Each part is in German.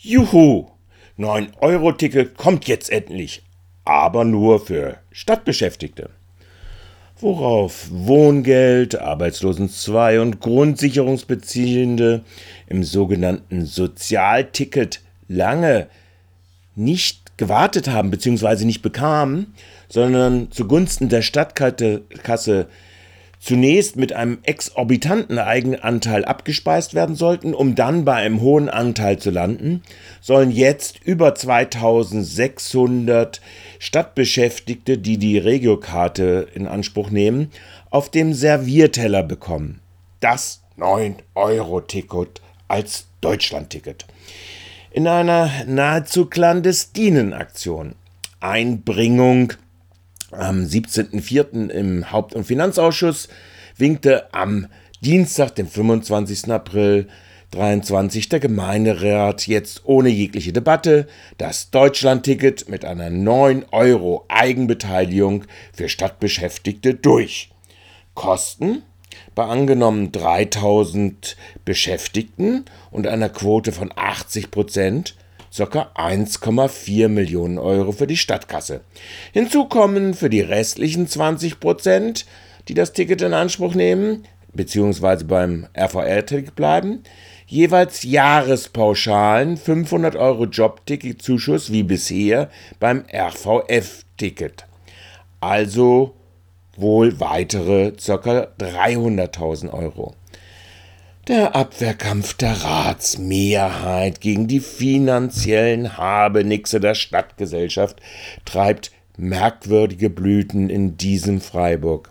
Juhu! 9-Euro-Ticket kommt jetzt endlich, aber nur für Stadtbeschäftigte. Worauf Wohngeld, Arbeitslosen 2 und Grundsicherungsbeziehende im sogenannten Sozialticket lange nicht gewartet haben bzw. nicht bekamen, sondern zugunsten der Stadtkasse zunächst mit einem exorbitanten Eigenanteil abgespeist werden sollten, um dann bei einem hohen Anteil zu landen, sollen jetzt über 2600 Stadtbeschäftigte, die die Regiokarte in Anspruch nehmen, auf dem Servierteller bekommen. Das 9-Euro-Ticket als Deutschland-Ticket. In einer nahezu clandestinen Aktion. Einbringung am 17.04. im Haupt- und Finanzausschuss winkte am Dienstag, dem 25. April 23 der Gemeinderat jetzt ohne jegliche Debatte das Deutschlandticket mit einer 9 Euro Eigenbeteiligung für Stadtbeschäftigte durch. Kosten bei angenommen 3000 Beschäftigten und einer Quote von 80 Prozent ca. 1,4 Millionen Euro für die Stadtkasse. Hinzu kommen für die restlichen 20 Prozent, die das Ticket in Anspruch nehmen, bzw. beim RVR-Ticket bleiben, jeweils Jahrespauschalen 500 Euro Jobticket-Zuschuss wie bisher beim RVF-Ticket. Also wohl weitere ca. 300.000 Euro. Der Abwehrkampf der Ratsmehrheit gegen die finanziellen Habenixe der Stadtgesellschaft treibt merkwürdige Blüten in diesem Freiburg.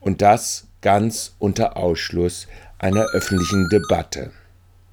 Und das ganz unter Ausschluss einer öffentlichen Debatte.